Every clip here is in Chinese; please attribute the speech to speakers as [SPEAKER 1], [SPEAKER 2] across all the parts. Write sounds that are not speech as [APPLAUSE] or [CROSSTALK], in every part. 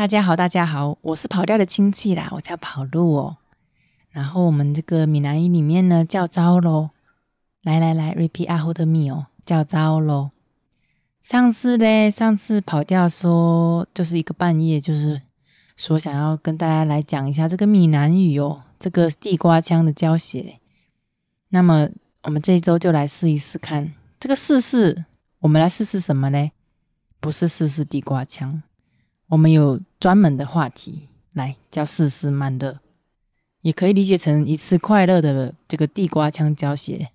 [SPEAKER 1] 大家好，大家好，我是跑调的亲戚啦，我叫跑路哦。然后我们这个闽南语里面呢叫糟喽。来来来，repeat after me 哦，叫糟喽。上次嘞，上次跑调说就是一个半夜，就是说想要跟大家来讲一下这个闽南语哦，这个地瓜腔的教学。那么我们这一周就来试一试看，这个试试，我们来试试什么呢？不是试试地瓜腔。我们有专门的话题来叫“四四慢热”，也可以理解成一次快乐的这个地瓜腔教学。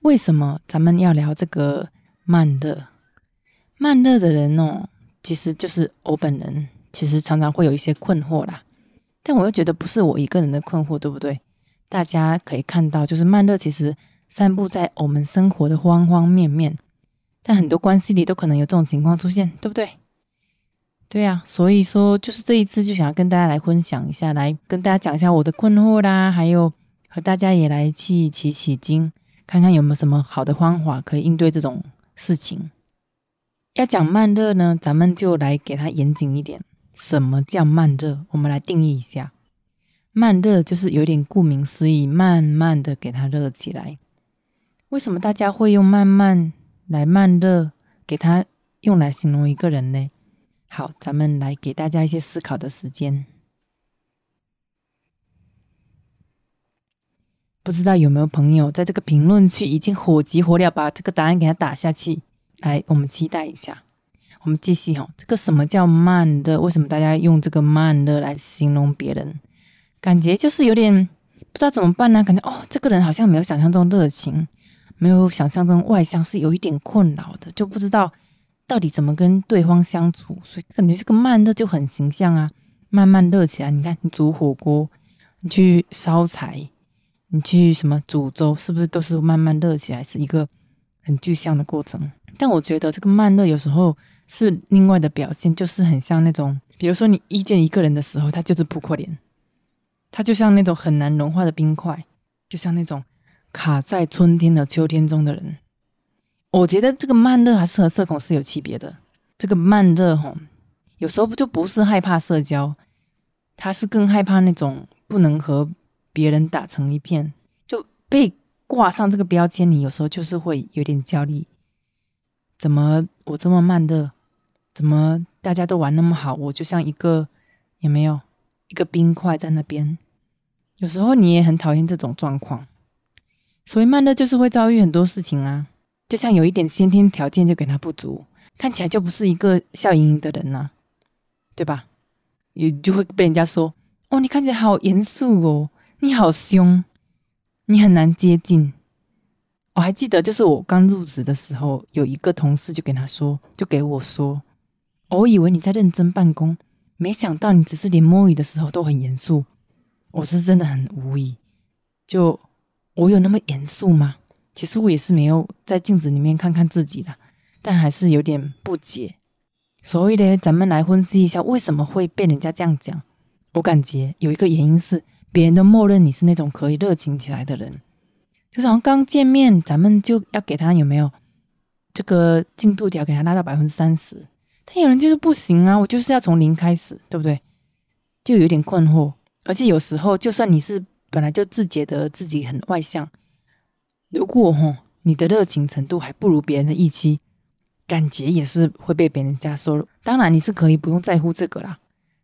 [SPEAKER 1] 为什么咱们要聊这个慢热？慢热的人哦，其实就是我本人，其实常常会有一些困惑啦。但我又觉得不是我一个人的困惑，对不对？大家可以看到，就是慢热其实散布在我们生活的方方面面，但很多关系里都可能有这种情况出现，对不对？对呀，所以说就是这一次就想要跟大家来分享一下，来跟大家讲一下我的困惑啦，还有和大家也来去起起经，看看有没有什么好的方法可以应对这种事情。要讲慢热呢，咱们就来给它严谨一点。什么叫慢热？我们来定义一下，慢热就是有点顾名思义，慢慢的给它热起来。为什么大家会用慢慢来慢热，给它用来形容一个人呢？好，咱们来给大家一些思考的时间。不知道有没有朋友在这个评论区已经火急火燎把这个答案给他打下去？来，我们期待一下。我们继续哈，这个什么叫慢的？为什么大家用这个慢的来形容别人？感觉就是有点不知道怎么办呢？感觉哦，这个人好像没有想象中热情，没有想象中外向，是有一点困扰的，就不知道。到底怎么跟对方相处？所以感觉这个慢热就很形象啊，慢慢热起来。你看，你煮火锅，你去烧柴，你去什么煮粥，是不是都是慢慢热起来，是一个很具象的过程？但我觉得这个慢热有时候是另外的表现，就是很像那种，比如说你遇见一个人的时候，他就是扑克脸，他就像那种很难融化的冰块，就像那种卡在春天的秋天中的人。我觉得这个慢热还是和社恐是有区别的。这个慢热吼，有时候不就不是害怕社交，他是更害怕那种不能和别人打成一片，就被挂上这个标签。你有时候就是会有点焦虑，怎么我这么慢热？怎么大家都玩那么好，我就像一个也没有一个冰块在那边。有时候你也很讨厌这种状况，所以慢热就是会遭遇很多事情啊。就像有一点先天条件就给他不足，看起来就不是一个笑盈盈的人呐，对吧？也就会被人家说：“哦，你看起来好严肃哦，你好凶，你很难接近。”我还记得，就是我刚入职的时候，有一个同事就跟他说，就给我说：“我以为你在认真办公，没想到你只是连摸鱼的时候都很严肃。”我是真的很无语，就我有那么严肃吗？其实我也是没有在镜子里面看看自己的，但还是有点不解。所以呢，咱们来分析一下为什么会被人家这样讲。我感觉有一个原因是，别人都默认你是那种可以热情起来的人，就好像刚见面，咱们就要给他有没有这个进度条给他拉到百分之三十。但有人就是不行啊，我就是要从零开始，对不对？就有点困惑。而且有时候，就算你是本来就自觉得自己很外向。如果吼你的热情程度还不如别人的预期，感觉也是会被别人家说。当然你是可以不用在乎这个啦，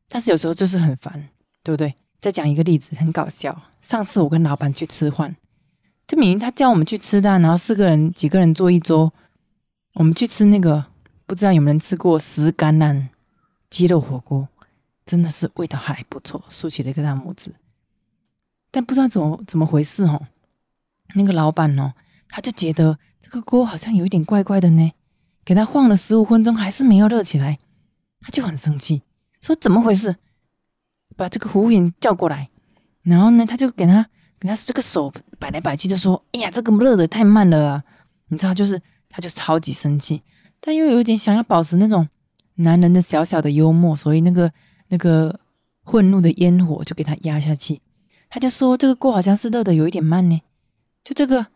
[SPEAKER 1] 但是有时候就是很烦，对不对？再讲一个例子，很搞笑。上次我跟老板去吃饭，就明明他叫我们去吃的，然后四个人几个人坐一桌，我们去吃那个不知道有没有人吃过石橄榄鸡肉火锅，真的是味道还不错，竖起了一个大拇指。但不知道怎么怎么回事哦。那个老板哦，他就觉得这个锅好像有一点怪怪的呢，给他晃了十五分钟还是没有热起来，他就很生气，说怎么回事？把这个服务员叫过来，然后呢，他就给他给他这个手摆来摆去，就说：“哎呀，这个热的太慢了啊！”你知道，就是他就超级生气，但又有点想要保持那种男人的小小的幽默，所以那个那个愤怒的烟火就给他压下去。他就说：“这个锅好像是热的有一点慢呢。”就这个，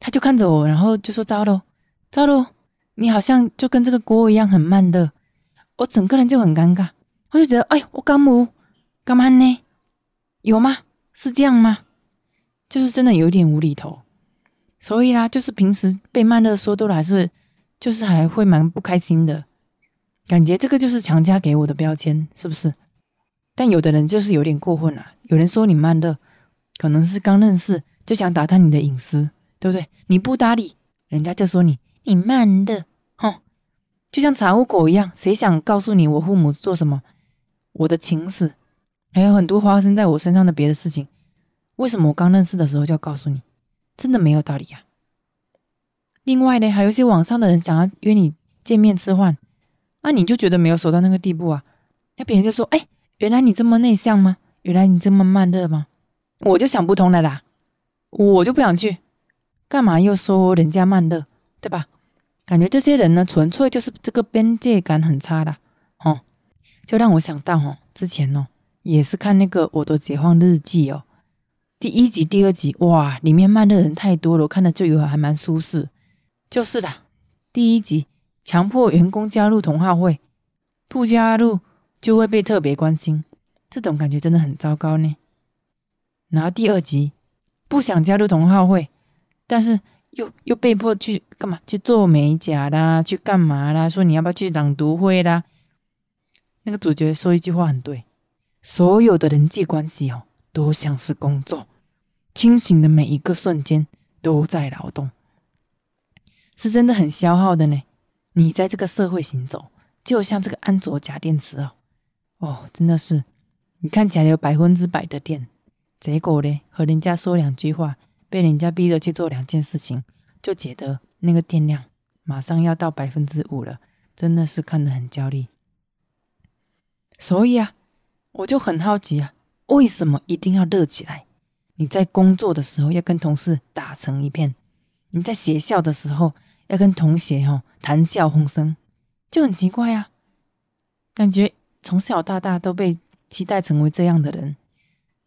[SPEAKER 1] 他就看着我，然后就说：“糟了，糟了，你好像就跟这个锅一样很慢热。”我整个人就很尴尬，我就觉得，哎，我干不干嘛呢？有吗？是这样吗？就是真的有点无厘头。所以啦，就是平时被慢热说多了，还是就是还会蛮不开心的。感觉这个就是强加给我的标签，是不是？但有的人就是有点过分了。有人说你慢热，可能是刚认识就想打探你的隐私，对不对？你不搭理，人家就说你你慢热，哼，就像查无狗一样。谁想告诉你我父母做什么，我的情史，还有很多发生在我身上的别的事情，为什么我刚认识的时候就要告诉你？真的没有道理呀。另外呢，还有一些网上的人想要约你见面吃饭。那你就觉得没有熟到那个地步啊？那别人就说：“哎，原来你这么内向吗？原来你这么慢热吗？”我就想不通了啦，我就不想去，干嘛又说人家慢热，对吧？感觉这些人呢，纯粹就是这个边界感很差的，哦，就让我想到哦，之前哦，也是看那个《我的解放日记》哦，第一集、第二集，哇，里面慢热人太多了，我看了就有还蛮舒适，就是的，第一集。强迫员工加入同好会，不加入就会被特别关心，这种感觉真的很糟糕呢。然后第二集不想加入同好会，但是又又被迫去干嘛？去做美甲啦，去干嘛啦？说你要不要去朗读会啦？那个主角说一句话很对：所有的人际关系哦，都像是工作，清醒的每一个瞬间都在劳动，是真的很消耗的呢。你在这个社会行走，就像这个安卓假电池哦，哦，真的是，你看起来有百分之百的电，结果呢，和人家说两句话，被人家逼着去做两件事情，就觉得那个电量马上要到百分之五了，真的是看得很焦虑。所以啊，我就很好奇啊，为什么一定要热起来？你在工作的时候要跟同事打成一片，你在学校的时候。要跟同学哦谈笑风生，就很奇怪啊。感觉从小到大都被期待成为这样的人，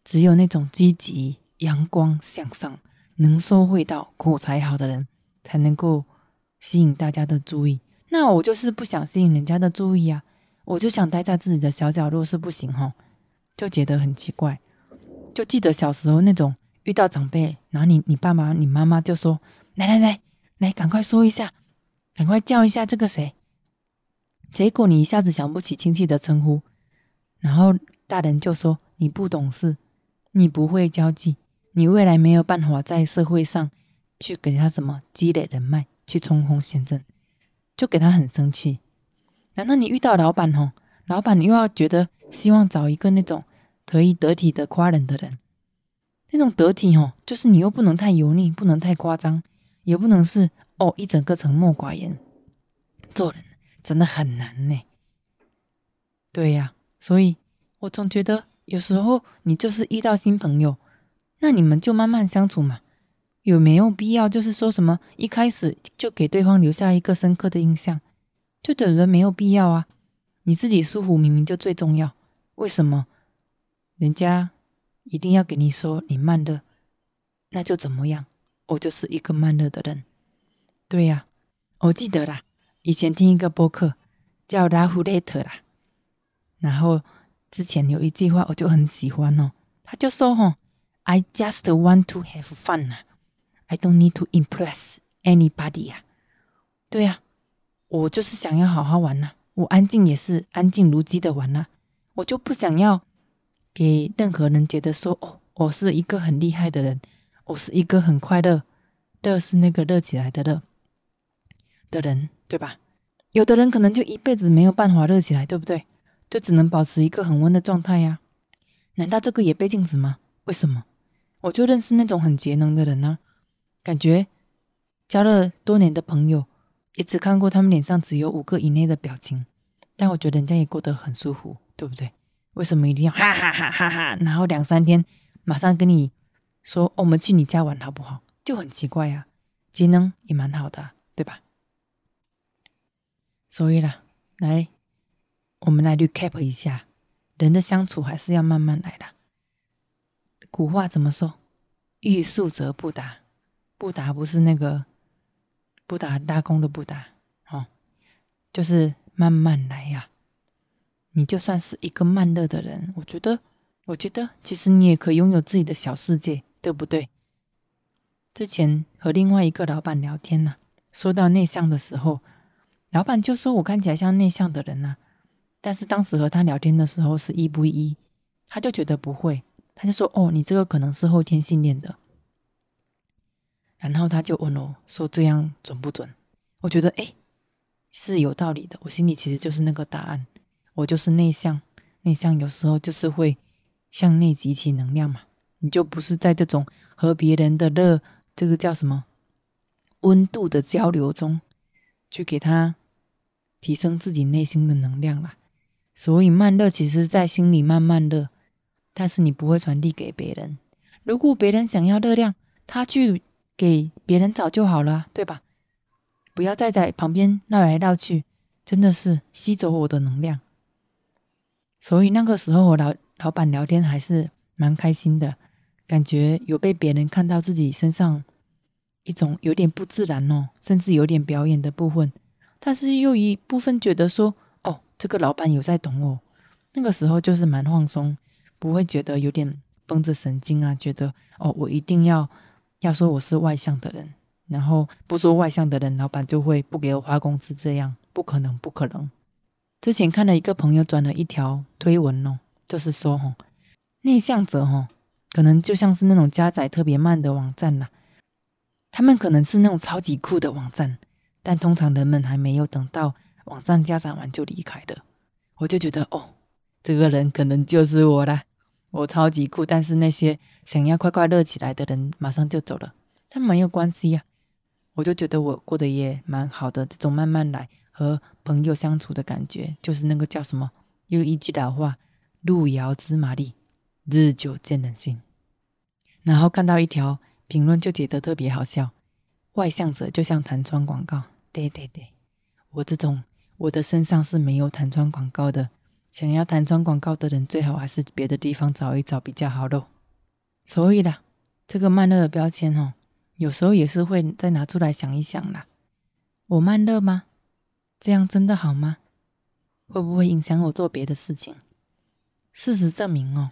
[SPEAKER 1] 只有那种积极、阳光、向上、能说会道、口才好的人，才能够吸引大家的注意。那我就是不想吸引人家的注意啊，我就想待在自己的小角落，是不行哈，就觉得很奇怪。就记得小时候那种遇到长辈，然后你你爸爸、你妈妈就说：“来来来。”来，赶快说一下，赶快叫一下这个谁？结果你一下子想不起亲戚的称呼，然后大人就说你不懂事，你不会交际，你未来没有办法在社会上去给他什么积累人脉，去冲锋陷阵，就给他很生气。难道你遇到老板哦，老板你又要觉得希望找一个那种可以得体的夸人的人，那种得体哦，就是你又不能太油腻，不能太夸张。也不能是哦，一整个沉默寡言，做人真的很难呢。对呀，所以我总觉得有时候你就是遇到新朋友，那你们就慢慢相处嘛，有没有必要就是说什么一开始就给对方留下一个深刻的印象？就等人没有必要啊，你自己舒服明明就最重要，为什么人家一定要给你说你慢热？那就怎么样？我就是一个慢热的人，对呀，我记得啦，以前听一个播客叫拉胡雷特啦，然后之前有一句话我就很喜欢哦，他就说吼，I just want to have fun 啊，I don't need to impress anybody 呀，对呀，我就是想要好好玩呐，我安静也是安静如鸡的玩呐，我就不想要给任何人觉得说哦，我是一个很厉害的人。我是一个很快乐，乐是那个热起来的热的人，对吧？有的人可能就一辈子没有办法热起来，对不对？就只能保持一个很温的状态呀。难道这个也被禁止吗？为什么？我就认识那种很节能的人呢，感觉交了多年的朋友，也只看过他们脸上只有五个以内的表情，但我觉得人家也过得很舒服，对不对？为什么一定要哈哈哈哈哈？然后两三天马上跟你。说我们去你家玩好不好？就很奇怪呀，节能也蛮好的，对吧？所以啦，来，我们来 recap 一下，人的相处还是要慢慢来的。古话怎么说？欲速则不达，不达不是那个不达拉弓的不达，哦，就是慢慢来呀。你就算是一个慢热的人，我觉得，我觉得其实你也可以拥有自己的小世界，对不对？之前和另外一个老板聊天呢，说到内向的时候，老板就说我看起来像内向的人呐，但是当时和他聊天的时候是一不一，他就觉得不会，他就说哦，你这个可能是后天训练的。然后他就问我说这样准不准？我觉得哎是有道理的，我心里其实就是那个答案，我就是内向，内向有时候就是会向内集起能量嘛，你就不是在这种和别人的热。这个叫什么温度的交流中，去给他提升自己内心的能量啦。所以慢热其实在心里慢慢热，但是你不会传递给别人。如果别人想要热量，他去给别人找就好了，对吧？不要再在旁边绕来绕去，真的是吸走我的能量。所以那个时候，我老老板聊天还是蛮开心的。感觉有被别人看到自己身上一种有点不自然哦，甚至有点表演的部分，但是又一部分觉得说，这个老板有在懂我。那个时候就是蛮放松，不会觉得有点绷着神经啊，觉得哦，我一定要要说我是外向的人，然后不说外向的人，老板就会不给我发工资，这样不可能，不可能。之前看了一个朋友转了一条推文哦，就是说哈，内向者哈。可能就像是那种加载特别慢的网站啦，他们可能是那种超级酷的网站，但通常人们还没有等到网站加载完就离开的。我就觉得哦，这个人可能就是我啦，我超级酷，但是那些想要快快乐起来的人马上就走了，但没有关系呀。我就觉得我过得也蛮好的，这种慢慢来和朋友相处的感觉，就是那个叫什么？用一句老话：路遥知马力。日久见人心，然后看到一条评论就觉得特别好笑。外向者就像弹窗广告，对对对，我这种我的身上是没有弹窗广告的。想要弹窗广告的人，最好还是别的地方找一找比较好喽。所以啦，这个慢热的标签哦，有时候也是会再拿出来想一想啦。我慢热吗？这样真的好吗？会不会影响我做别的事情？事实证明哦。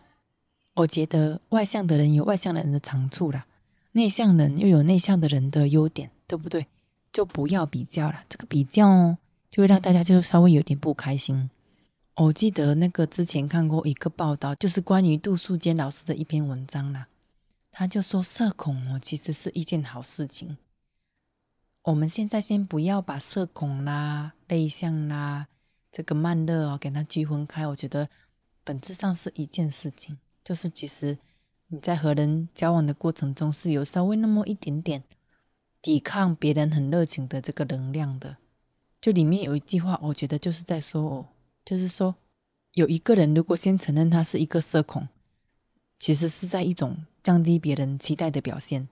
[SPEAKER 1] 我觉得外向的人有外向的人的长处啦，内向人又有内向的人的优点，对不对？就不要比较了，这个比较哦，就会让大家就稍微有点不开心。我记得那个之前看过一个报道，就是关于杜素坚老师的一篇文章啦，他就说社恐哦，其实是一件好事情。我们现在先不要把社恐啦、内向啦、这个慢热哦，给它区分开，我觉得本质上是一件事情。就是，其实你在和人交往的过程中，是有稍微那么一点点抵抗别人很热情的这个能量的。就里面有一句话，我觉得就是在说哦，就是说有一个人如果先承认他是一个社恐，其实是在一种降低别人期待的表现，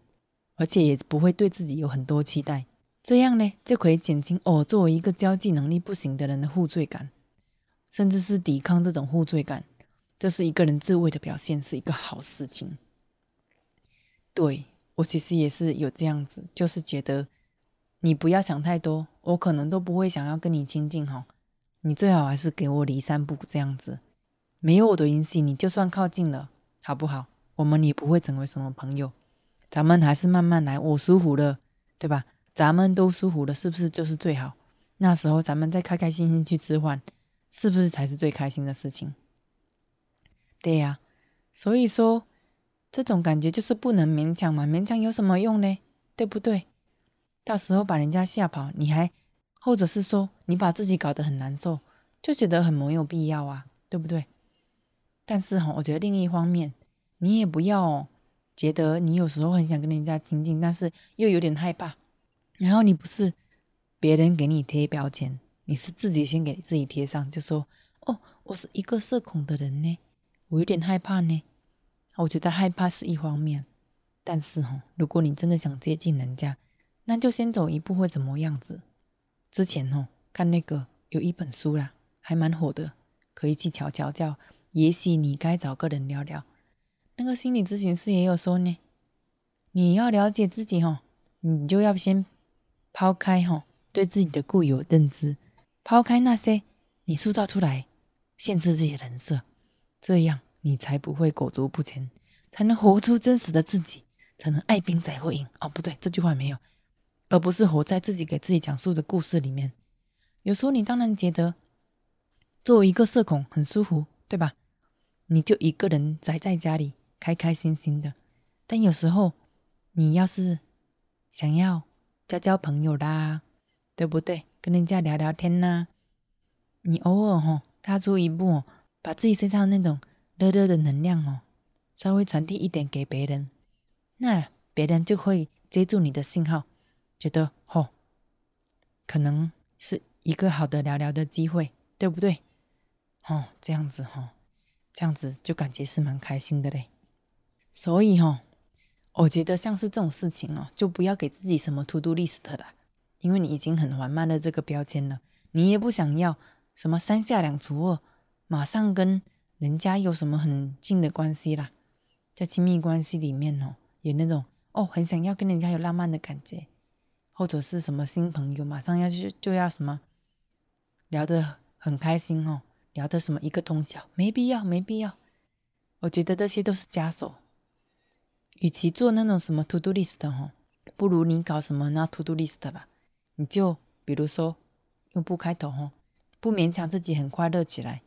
[SPEAKER 1] 而且也不会对自己有很多期待。这样呢，就可以减轻哦，作为一个交际能力不行的人的负罪感，甚至是抵抗这种负罪感。这是一个人自卫的表现，是一个好事情。对我其实也是有这样子，就是觉得你不要想太多，我可能都不会想要跟你亲近哈。你最好还是给我离三步这样子，没有我的允许，你就算靠近了，好不好？我们也不会成为什么朋友。咱们还是慢慢来，我舒服了，对吧？咱们都舒服了，是不是就是最好？那时候咱们再开开心心去吃饭，是不是才是最开心的事情？对呀，所以说这种感觉就是不能勉强嘛，勉强有什么用呢？对不对？到时候把人家吓跑，你还或者是说你把自己搞得很难受，就觉得很没有必要啊，对不对？但是哈，我觉得另一方面，你也不要觉得你有时候很想跟人家亲近，但是又有点害怕，然后你不是别人给你贴标签，你是自己先给自己贴上，就说哦，我是一个社恐的人呢。我有点害怕呢，我觉得害怕是一方面，但是哈，如果你真的想接近人家，那就先走一步会怎么样子？之前哦，看那个有一本书啦，还蛮火的，可以去瞧瞧，叫《也许你该找个人聊聊》。那个心理咨询师也有说呢，你要了解自己哦，你就要先抛开哦对自己的固有认知，抛开那些你塑造出来限制自己的人设，这样你才不会裹足不前，才能活出真实的自己，才能爱兵才会赢。哦，不对，这句话没有，而不是活在自己给自己讲述的故事里面。有时候你当然觉得作为一个社恐很舒服，对吧？你就一个人宅在家里，开开心心的。但有时候你要是想要交交朋友啦，对不对？跟人家聊聊天呐，你偶尔吼踏出一步，把自己身上那种热热的能量哦，稍微传递一点给别人，那别人就会接住你的信号，觉得吼可能是。一个好的聊聊的机会，对不对？哦，这样子哈，这样子就感觉是蛮开心的嘞。所以哈，我觉得像是这种事情哦，就不要给自己什么 to do list 了，因为你已经很缓慢的这个标签了，你也不想要什么三下两除二，马上跟人家有什么很近的关系啦，在亲密关系里面哦，有那种哦，很想要跟人家有浪漫的感觉，或者是什么新朋友，马上要去就要什么。聊得很开心哦，聊的什么一个通宵，没必要，没必要。我觉得这些都是枷锁。与其做那种什么 to do list 哦，不如你搞什么那 to do list 啦。你就比如说用不开头哦，不勉强自己很快乐起来，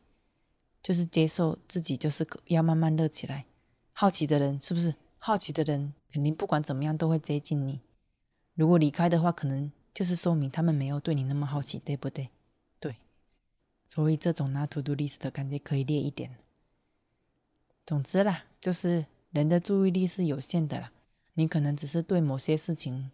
[SPEAKER 1] 就是接受自己就是要慢慢乐起来。好奇的人是不是？好奇的人肯定不管怎么样都会接近你。如果离开的话，可能就是说明他们没有对你那么好奇，对不对？对所以这种拿 to do list 的感觉可以列一点。总之啦，就是人的注意力是有限的啦。你可能只是对某些事情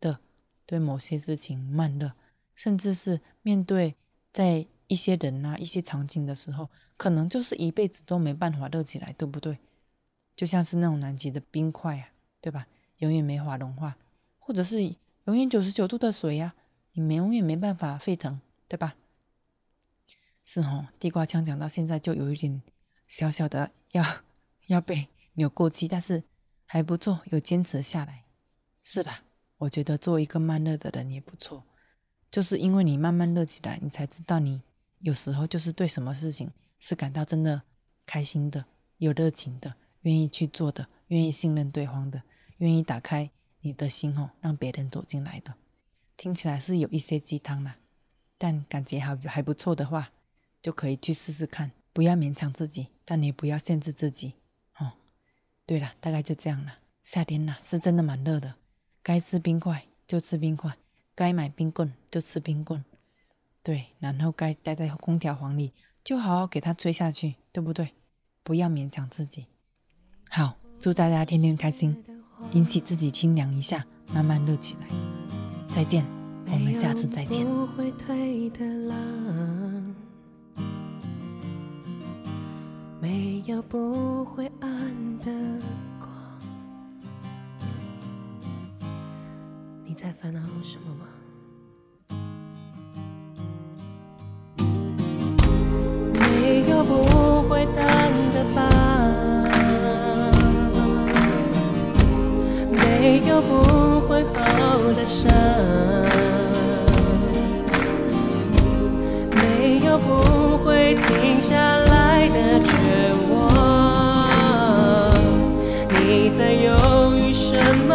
[SPEAKER 1] 的，对某些事情慢热，甚至是面对在一些人啊、一些场景的时候，可能就是一辈子都没办法热起来，对不对？就像是那种南极的冰块啊，对吧？永远没法融化，或者是永远九十九度的水呀，你永远没办法沸腾，对吧？是哦，地瓜腔讲到现在就有一点小小的要 [LAUGHS] 要被扭过去，但是还不错，有坚持下来。是的，我觉得做一个慢热的人也不错，就是因为你慢慢热起来，你才知道你有时候就是对什么事情是感到真的开心的、有热情的、愿意去做的、愿意信任对方的、愿意打开你的心哦，让别人走进来的。听起来是有一些鸡汤啦，但感觉还还不错的话。就可以去试试看，不要勉强自己，但你不要限制自己哦。对了，大概就这样了。夏天呐，是真的蛮热的，该吃冰块就吃冰块，该买冰棍就吃冰棍。对，然后该待在空调房里，就好好给它吹下去，对不对？不要勉强自己。好，祝大家天天开心，引起自己清凉一下，慢慢热起来。再见，我们下次再见。没有不会暗的光，你在烦恼什么吗？没有不会好的伤，没有不会停下来的绝望，你在犹豫什么？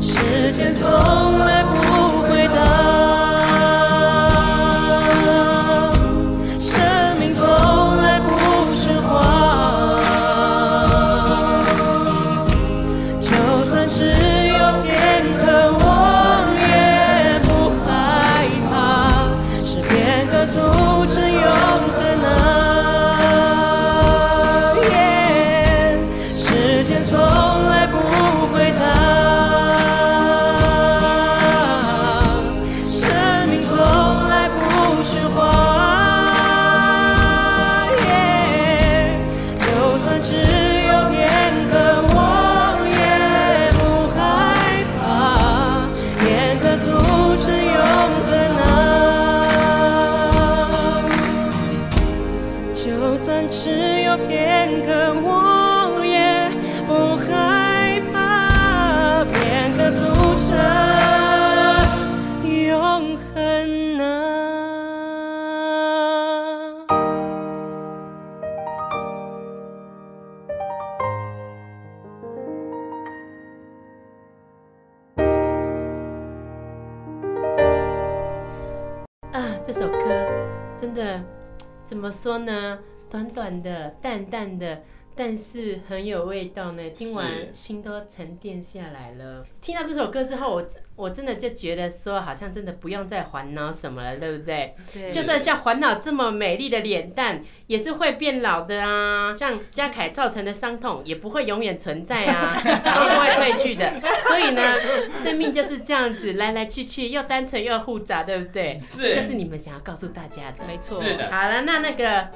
[SPEAKER 1] 时间从
[SPEAKER 2] 怎么说呢？短短的，淡淡的。但是很有味道呢，听完心都沉淀下来了。听到这首歌之后，我我真的就觉得说，好像真的不用再烦恼什么了，对不对？
[SPEAKER 1] 对。
[SPEAKER 2] 就算像烦恼这么美丽的脸蛋，也是会变老的啊。像嘉凯造成的伤痛，也不会永远存在啊，[LAUGHS] 都是会褪去的。所以呢，生命就是这样子，来来去去，又单纯又复杂，对不对？
[SPEAKER 3] 是。
[SPEAKER 2] 就是你们想要告诉大家的，
[SPEAKER 1] 没错。
[SPEAKER 3] 是的。
[SPEAKER 2] 好了，那那个。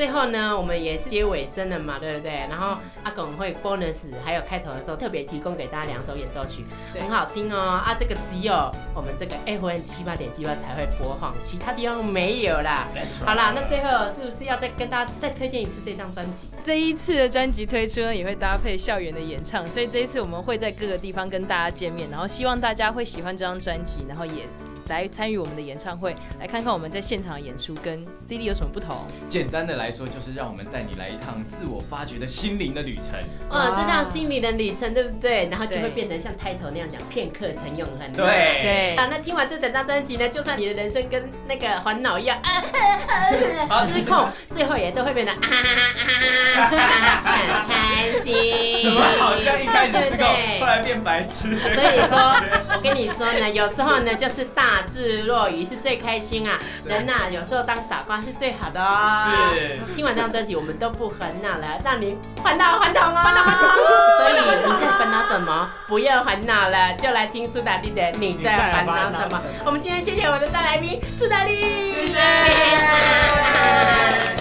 [SPEAKER 2] 最后呢，我们也接尾声了嘛，对不对？然后阿拱会 bonus，还有开头的时候特别提供给大家两首演奏曲，很好听哦。啊，这个只有我们这个 FM 七八点七八才会播放，其他地方没有啦。好啦，那最后是不是要再跟大家再推荐一次这张专辑？
[SPEAKER 1] 这一次的专辑推出呢，也会搭配校园的演唱，所以这一次我们会在各个地方跟大家见面，然后希望大家会喜欢这张专辑，然后也。来参与我们的演唱会，来看看我们在现场演出跟 CD 有什么不同。
[SPEAKER 3] 简单的来说，就是让我们带你来一趟自我发掘的心灵的旅程。
[SPEAKER 2] 哦，这趟心灵的旅程，对不对？然后就会变成像开头那样讲，片刻成永恒。
[SPEAKER 3] 对
[SPEAKER 1] 对。
[SPEAKER 2] 啊，那听完这整张专辑呢，就算你的人生跟那个烦恼一样，[LAUGHS] 啊失控，最后也都会变得 [LAUGHS] 啊很开心。
[SPEAKER 3] 怎么好像一开始失控，后来变白痴？
[SPEAKER 2] 所以说，我跟你说呢，有时候呢，就是大。自若愚是最开心啊！人呐，有时候当傻瓜是最好的
[SPEAKER 3] 哦。是。
[SPEAKER 2] 今晚这张专辑，我们都不烦恼了，让你烦恼烦恼哦，烦恼烦恼。所以你在烦恼什么？不要烦恼了，就来听苏打绿的《你在烦恼什么》。我们今天谢谢我的大来宾苏打绿，
[SPEAKER 3] 谢谢。[LAUGHS]